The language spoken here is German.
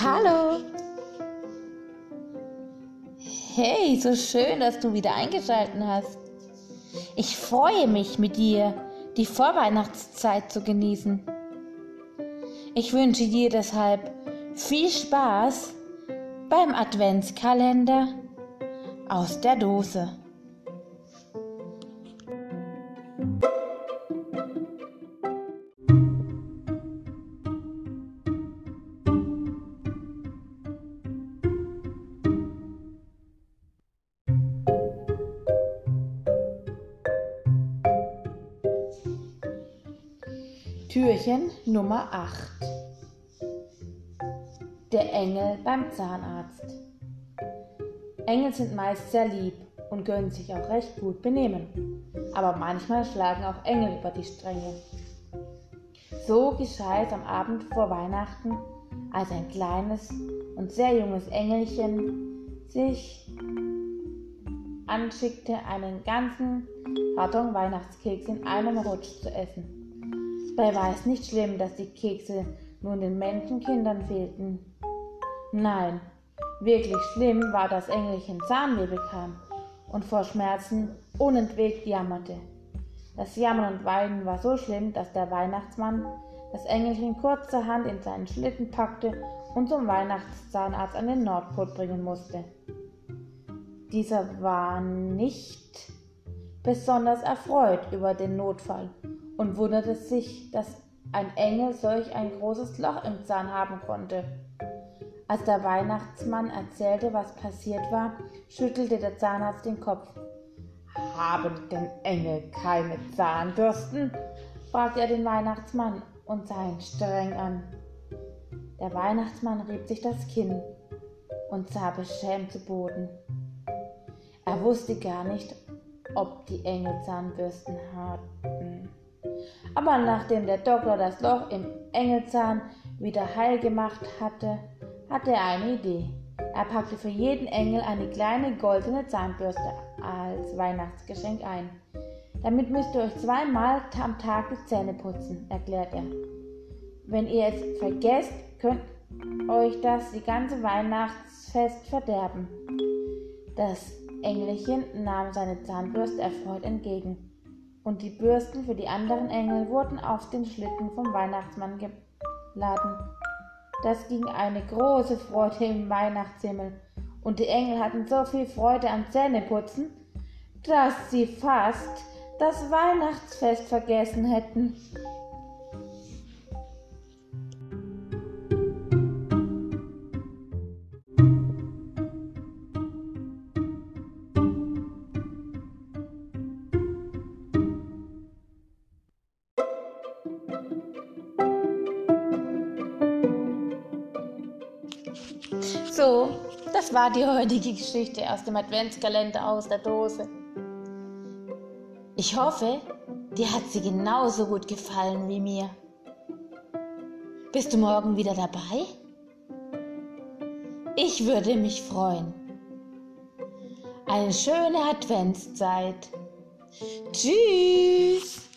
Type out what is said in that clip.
Hallo! Hey, so schön, dass du wieder eingeschaltet hast. Ich freue mich mit dir, die Vorweihnachtszeit zu genießen. Ich wünsche dir deshalb viel Spaß beim Adventskalender aus der Dose. Türchen Nummer 8 Der Engel beim Zahnarzt Engel sind meist sehr lieb und können sich auch recht gut benehmen, aber manchmal schlagen auch Engel über die Stränge. So geschah es am Abend vor Weihnachten, als ein kleines und sehr junges Engelchen sich anschickte, einen ganzen Karton Weihnachtskeks in einem Rutsch zu essen. Dabei war es nicht schlimm, dass die Kekse nun den Menschenkindern fehlten. Nein, wirklich schlimm war, dass Engelchen Zahnweh bekam und vor Schmerzen unentwegt jammerte. Das Jammern und Weinen war so schlimm, dass der Weihnachtsmann das Engelchen kurzerhand in seinen Schlitten packte und zum Weihnachtszahnarzt an den Nordpol bringen musste. Dieser war nicht besonders erfreut über den Notfall und wunderte sich, dass ein Engel solch ein großes Loch im Zahn haben konnte. Als der Weihnachtsmann erzählte, was passiert war, schüttelte der Zahnarzt den Kopf. Haben denn Engel keine Zahnbürsten? fragte er den Weihnachtsmann und sah ihn streng an. Der Weihnachtsmann rieb sich das Kinn und sah beschämt zu Boden. Er wusste gar nicht, ob die Engel Zahnbürsten hatten. Aber nachdem der Doktor das Loch im Engelzahn wieder heil gemacht hatte, hatte er eine Idee. Er packte für jeden Engel eine kleine goldene Zahnbürste als Weihnachtsgeschenk ein. Damit müsst ihr euch zweimal am Tag die Zähne putzen, erklärt er. Wenn ihr es vergesst, könnt euch das die ganze Weihnachtsfest verderben. Das Engelchen nahm seine Zahnbürste erfreut entgegen und die Bürsten für die anderen Engel wurden auf den Schlitten vom Weihnachtsmann geladen. Das ging eine große Freude im Weihnachtshimmel, und die Engel hatten so viel Freude am Zähneputzen, dass sie fast das Weihnachtsfest vergessen hätten. So, das war die heutige Geschichte aus dem Adventskalender aus der Dose. Ich hoffe, dir hat sie genauso gut gefallen wie mir. Bist du morgen wieder dabei? Ich würde mich freuen. Eine schöne Adventszeit. Tschüss.